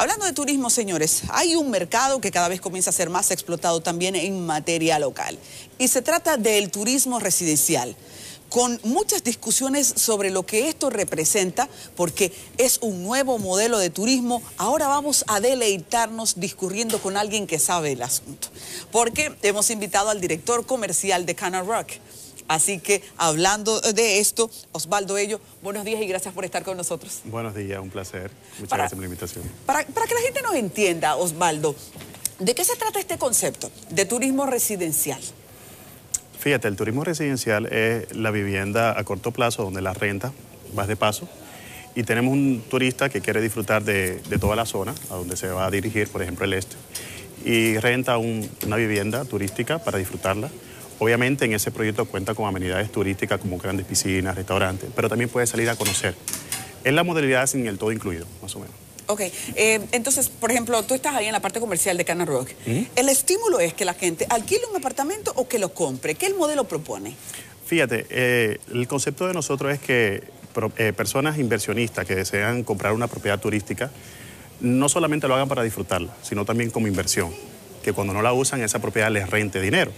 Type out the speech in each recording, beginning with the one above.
Hablando de turismo, señores, hay un mercado que cada vez comienza a ser más explotado también en materia local. Y se trata del turismo residencial con muchas discusiones sobre lo que esto representa, porque es un nuevo modelo de turismo. Ahora vamos a deleitarnos discurriendo con alguien que sabe el asunto, porque hemos invitado al director comercial de Cana Rock. Así que hablando de esto, Osvaldo Ello, buenos días y gracias por estar con nosotros. Buenos días, un placer. Muchas gracias por la invitación. Para, para que la gente nos entienda, Osvaldo, ¿de qué se trata este concepto de turismo residencial? Fíjate, el turismo residencial es la vivienda a corto plazo donde la renta vas de paso y tenemos un turista que quiere disfrutar de, toda la zona a donde se va a dirigir, por ejemplo el este, y renta una vivienda turística para disfrutarla. Obviamente en ese proyecto cuenta con amenidades turísticas como grandes piscinas, restaurantes, pero también puede salir a conocer. Es la modalidad sin el todo incluido, más o menos. Ok, eh, entonces, por ejemplo, tú estás ahí en la parte comercial de Cana Rock. ¿El estímulo es que la gente alquile un apartamento o que lo compre? ¿Qué el modelo propone? Fíjate, eh, el concepto de nosotros es que eh, personas inversionistas que desean comprar una propiedad turística no solamente lo hagan para disfrutarla, sino también como inversión, que cuando no la usan esa propiedad les rente dinero.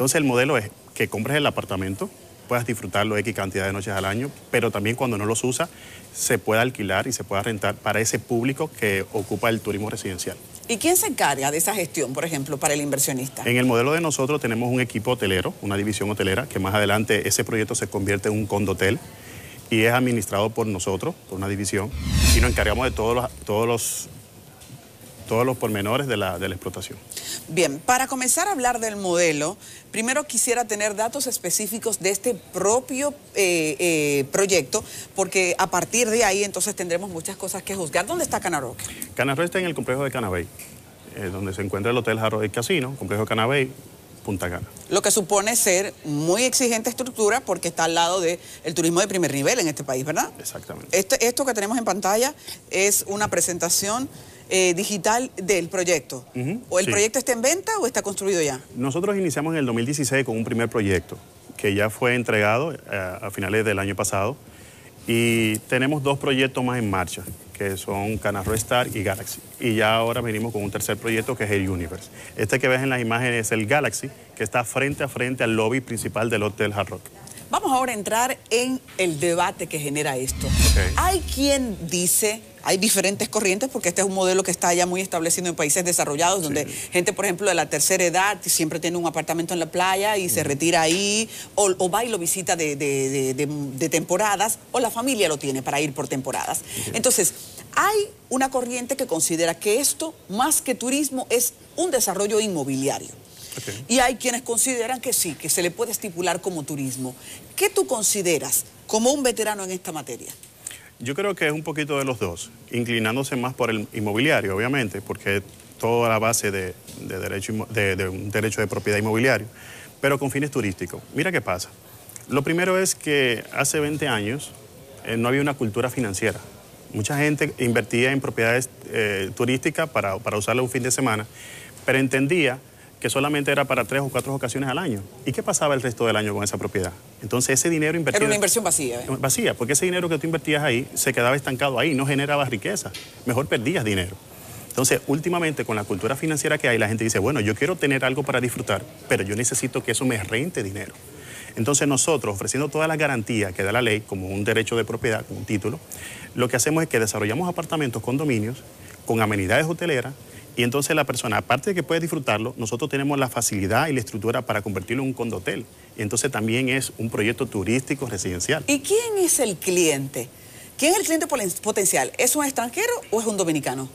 Entonces el modelo es que compres el apartamento, puedas disfrutarlo X cantidad de noches al año, pero también cuando no los usa, se pueda alquilar y se pueda rentar para ese público que ocupa el turismo residencial. ¿Y quién se encarga de esa gestión, por ejemplo, para el inversionista? En el modelo de nosotros tenemos un equipo hotelero, una división hotelera, que más adelante ese proyecto se convierte en un condotel y es administrado por nosotros, por una división, y nos encargamos de todos los, todos los todos los pormenores de la, de la explotación. Bien, para comenzar a hablar del modelo, primero quisiera tener datos específicos de este propio eh, eh, proyecto, porque a partir de ahí entonces tendremos muchas cosas que juzgar. ¿Dónde está Canaroque? Canaroque está en el complejo de Canabey, eh, donde se encuentra el Hotel Jarro del Casino, complejo de Canabey, Punta Cana. Lo que supone ser muy exigente estructura porque está al lado del turismo de primer nivel en este país, ¿verdad? Exactamente. Este, esto que tenemos en pantalla es una presentación eh, digital del proyecto? ¿O el proyecto está en venta o está construido ya? Nosotros iniciamos en el 2016 con un primer proyecto que ya fue entregado eh, a finales del año pasado y tenemos dos proyectos más en marcha que son Canarro Star y Galaxy. Y ya ahora venimos con un tercer proyecto que es el Universe. Este que ves en las imágenes es el Galaxy, que está frente a frente al lobby principal del Hotel Hard Rock. Vamos ahora a entrar en el debate que genera esto. Hay quien dice, hay diferentes corrientes, porque este es un modelo que está ya muy establecido en países desarrollados, donde gente, por ejemplo, de la tercera edad siempre tiene un apartamento en la playa y se retira ahí, o, va y lo visita de, temporadas, o la familia lo tiene para ir por temporadas. Entonces, hay una corriente que considera que esto, más que turismo, es un desarrollo inmobiliario. Y hay quienes consideran que sí, que se le puede estipular como turismo. ¿Qué tú consideras como un veterano en esta materia? Yo creo que es un poquito de los dos, inclinándose más por el inmobiliario, obviamente, porque toda la base de, derecho, de, un derecho de propiedad inmobiliario, pero con fines turísticos. Mira qué pasa. Lo primero es que hace 20 años eh, no había una cultura financiera. Mucha gente invertía en propiedades eh, turísticas para, para usarla un fin de semana, pero entendía que solamente era para tres o cuatro ocasiones al año. ¿Y qué pasaba el resto del año con esa propiedad? Entonces ese dinero invertido... Era una inversión vacía. ¿eh? Vacía, porque ese dinero que tú invertías ahí se quedaba estancado ahí, no generaba riqueza. Mejor perdías dinero. Entonces, últimamente, con la cultura financiera que hay, la gente dice, bueno, yo quiero tener algo para disfrutar, pero yo necesito que eso me rente dinero. Entonces, nosotros, ofreciendo todas las garantías que da la ley, como un derecho de propiedad, como un título, lo que hacemos es que desarrollamos apartamentos, condominios, con amenidades hoteleras, y entonces la persona, aparte de que puede disfrutarlo, nosotros tenemos la facilidad y la estructura para convertirlo en un condotel. Y entonces también es un proyecto turístico residencial. ¿Y quién es el cliente? ¿Quién es el cliente potencial? ¿Es un extranjero o es un dominicano?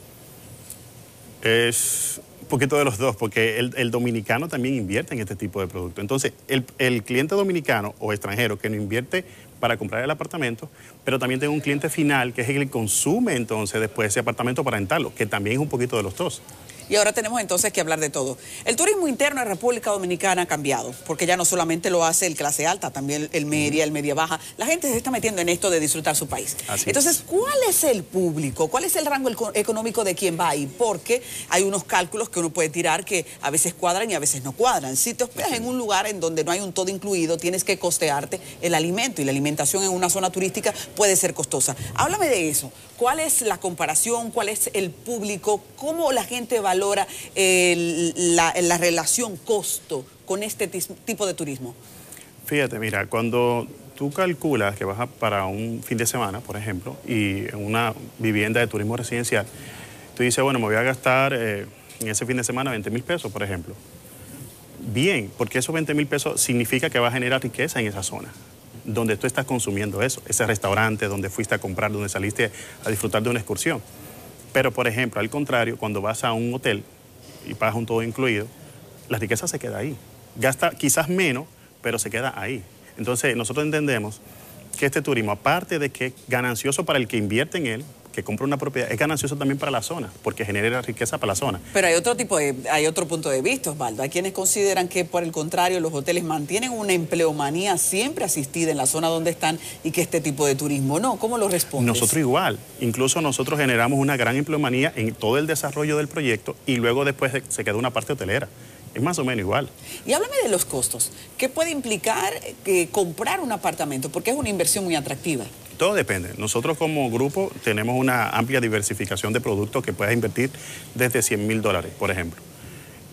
Es un poquito de los dos, porque el, dominicano también invierte en este tipo de productos. Entonces, el, el cliente dominicano o extranjero que no invierte para comprar el apartamento, pero también tengo un cliente final que es el que consume entonces después ese apartamento para rentarlo, que también es un poquito de los dos. Y ahora tenemos entonces que hablar de todo. El turismo interno en República Dominicana ha cambiado, porque ya no solamente lo hace el clase alta, también el media, el media baja. La gente se está metiendo en esto de disfrutar su país. entonces, ¿cuál es el público? ¿Cuál es el rango económico de quien va ahí? Porque hay unos cálculos que uno puede tirar que a veces cuadran y a veces no cuadran. Si te hospedas en un lugar en donde no hay un todo incluido, tienes que costearte el alimento y la alimentación en una zona turística puede ser costosa. Háblame de eso. ¿Cuál es la comparación? ¿Cuál es el público? ¿Cómo la gente valora la, relación costo con este tipo de turismo? Fíjate, mira, cuando tú calculas que vas para un fin de semana, por ejemplo, y en una vivienda de turismo residencial, tú dices, bueno, me voy a gastar eh, en ese fin de semana 20 mil pesos, por ejemplo. Bien, porque esos 20 mil pesos significa que va a generar riqueza en esa zona donde tú estás consumiendo eso, ese restaurante donde fuiste a comprar, donde saliste a disfrutar de una excursión. Pero, por ejemplo, al contrario, cuando vas a un hotel y pagas un todo incluido, la riqueza se queda ahí. Gasta quizás menos, pero se queda ahí. Entonces, nosotros entendemos que este turismo, aparte de que es ganancioso para el que invierte en él, que compra una propiedad, es ganancioso también para la zona, porque genera riqueza para la zona. Pero hay otro tipo de, hay otro punto de vista, Osvaldo. Hay quienes consideran que por el contrario los hoteles mantienen una empleomanía siempre asistida en la zona donde están y que este tipo de turismo no. ¿Cómo lo respondes? Nosotros igual. Incluso nosotros generamos una gran empleomanía en todo el desarrollo del proyecto y luego después se queda una parte hotelera. Es más o menos igual. Y háblame de los costos. ¿Qué puede implicar eh, comprar un apartamento? Porque es una inversión muy atractiva. Todo depende. Nosotros como grupo tenemos una amplia diversificación de productos que puedes invertir desde 100 mil dólares, por ejemplo.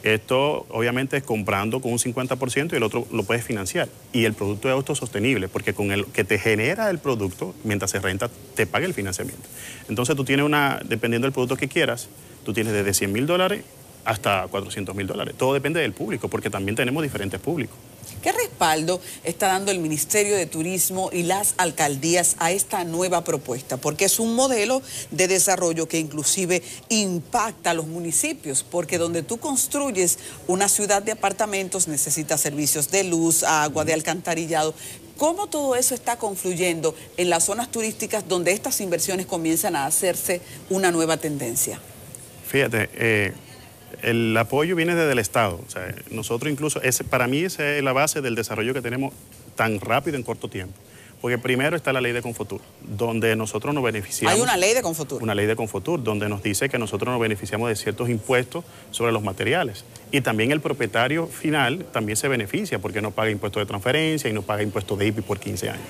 Esto obviamente es comprando con un 50% y el otro lo puedes financiar. Y el producto es autosostenible, porque con el que te genera el producto, mientras se renta, te paga el financiamiento. Entonces tú tienes una, dependiendo del producto que quieras, tú tienes desde 100 mil dólares hasta 400 mil dólares. Todo depende del público, porque también tenemos diferentes públicos. ¿Qué respaldo está dando el Ministerio de Turismo y las alcaldías a esta nueva propuesta? Porque es un modelo de desarrollo que inclusive impacta a los municipios, porque donde tú construyes una ciudad de apartamentos necesitas servicios de luz, agua, de alcantarillado. ¿Cómo todo eso está confluyendo en las zonas turísticas donde estas inversiones comienzan a hacerse una nueva tendencia? Fíjate, eh, el apoyo viene desde el Estado. O sea, nosotros incluso, ese, para mí esa es la base del desarrollo que tenemos tan rápido en corto tiempo. Porque primero está la ley de Confotur, donde nosotros nos beneficiamos. Hay una ley de Confotur. Una ley de Confotur, donde nos dice que nosotros nos beneficiamos de ciertos impuestos sobre los materiales. Y también el propietario final también se beneficia porque no paga impuestos de transferencia y no paga impuestos de IPI por 15 años.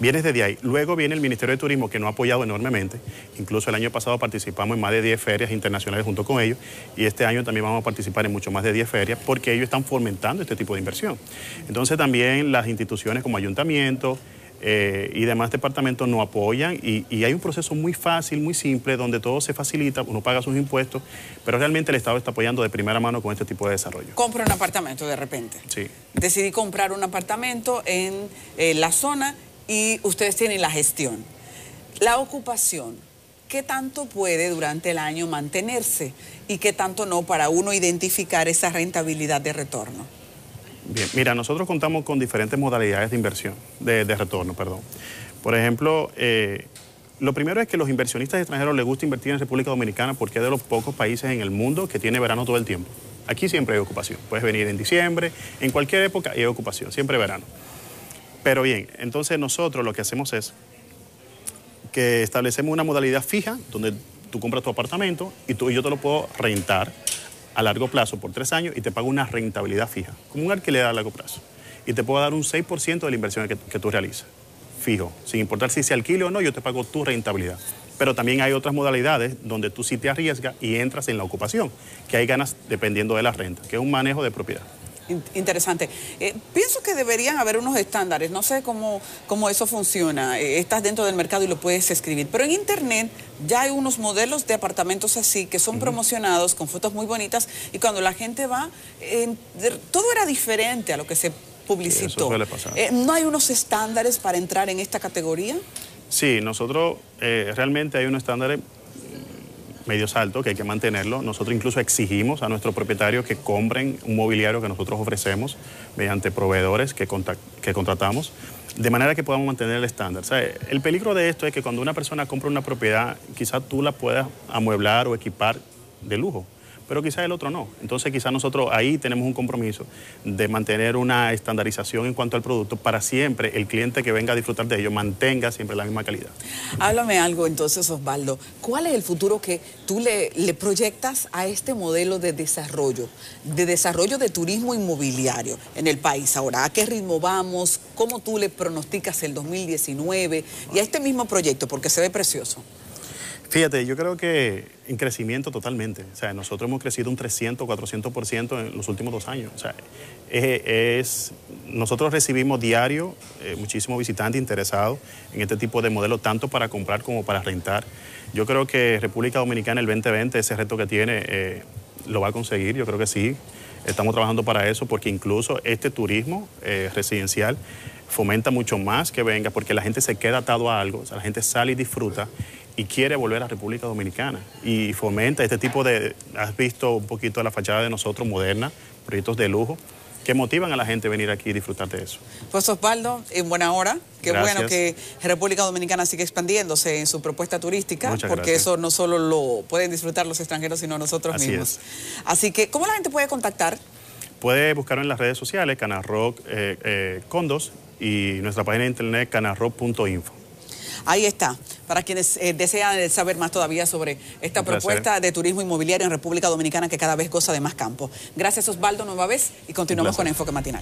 Vienes desde ahí. Luego viene el Ministerio de Turismo, que nos ha apoyado enormemente. Incluso el año pasado participamos en más de 10 ferias internacionales junto con ellos. Y este año también vamos a participar en mucho más de 10 ferias porque ellos están fomentando este tipo de inversión. Entonces también las instituciones como ayuntamientos, eh, y demás departamentos nos apoyan y, y, hay un proceso muy fácil, muy simple, donde todo se facilita, uno paga sus impuestos, pero realmente el Estado está apoyando de primera mano con este tipo de desarrollo. Compro un apartamento de repente. Sí. Decidí comprar un apartamento en eh, la zona y ustedes tienen la gestión. La ocupación, ¿qué tanto puede durante el año mantenerse y qué tanto no para uno identificar esa rentabilidad de retorno? Bien, mira, nosotros contamos con diferentes modalidades de inversión, de, retorno, perdón. Por ejemplo, eh, lo primero es que los inversionistas extranjeros les gusta invertir en República Dominicana porque es de los pocos países en el mundo que tiene verano todo el tiempo. Aquí siempre hay ocupación. Puedes venir en diciembre, en cualquier época hay ocupación, siempre verano. Pero bien, entonces nosotros lo que hacemos es que establecemos una modalidad fija donde tú compras tu apartamento y, tú, yo te lo puedo rentar a largo plazo por tres años y te pago una rentabilidad fija, como un alquiler a largo plazo. Y te puedo dar un 6% de la inversión que, que tú realizas, fijo. Sin importar si se alquile o no, yo te pago tu rentabilidad. Pero también hay otras modalidades donde tú sí te arriesgas y entras en la ocupación, que hay ganas dependiendo de la renta, que es un manejo de propiedad interesante. Eh, pienso que deberían haber unos estándares, no sé cómo, cómo eso funciona, eh, estás dentro del mercado y lo puedes escribir, pero en internet ya hay unos modelos de apartamentos así que son promocionados con fotos muy bonitas y cuando la gente va, todo era diferente a lo que se publicitó. Eh, ¿No hay unos estándares para entrar en esta categoría? Sí, nosotros realmente hay unos estándares medios altos, que hay que mantenerlo. Nosotros incluso exigimos a nuestros propietarios que compren un mobiliario que nosotros ofrecemos mediante proveedores que, que contratamos, de manera que podamos mantener el estándar. el peligro de esto es que cuando una persona compra una propiedad, quizás tú la puedas amueblar o equipar de lujo pero quizás el otro no. Entonces quizás nosotros ahí tenemos un compromiso de mantener una estandarización en cuanto al producto para siempre el cliente que venga a disfrutar de ello mantenga siempre la misma calidad. Háblame algo entonces, Osvaldo. ¿Cuál es el futuro que tú le, proyectas a este modelo de desarrollo, de desarrollo de turismo inmobiliario en el país ahora? ¿A qué ritmo vamos? ¿Cómo tú le pronosticas el 2019 y a este mismo proyecto? Porque se ve precioso. Fíjate, yo creo que en crecimiento totalmente. O sea, nosotros hemos crecido un 300, 400% en los últimos dos años. O sea, es, nosotros recibimos diario eh, muchísimos visitantes interesados en este tipo de modelo, tanto para comprar como para rentar. Yo creo que República Dominicana el 2020, ese reto que tiene, eh, lo va a conseguir. Yo creo que sí. Estamos trabajando para eso porque incluso este turismo eh, residencial fomenta mucho más que venga porque la gente se queda atado a algo, o sea, la gente sale y disfruta y quiere volver a República Dominicana y fomenta este tipo de, has visto un poquito la fachada de nosotros moderna, proyectos de lujo que motivan a la gente a venir aquí y disfrutar de eso. Pues Osvaldo, en buena hora, qué bueno que República Dominicana sigue expandiéndose en su propuesta turística, porque eso no solo lo pueden disfrutar los extranjeros, sino nosotros mismos. Así que, ¿cómo la gente puede contactar? Puede buscarlo en las redes sociales, Canal Rock eh, eh, Condos y nuestra página de internet canarrock.info. Ahí está, para quienes eh, desean saber más todavía sobre esta propuesta de turismo inmobiliario en República Dominicana que cada vez goza de más campo. Gracias Osvaldo nueva vez y continuamos con Enfoque Matinal.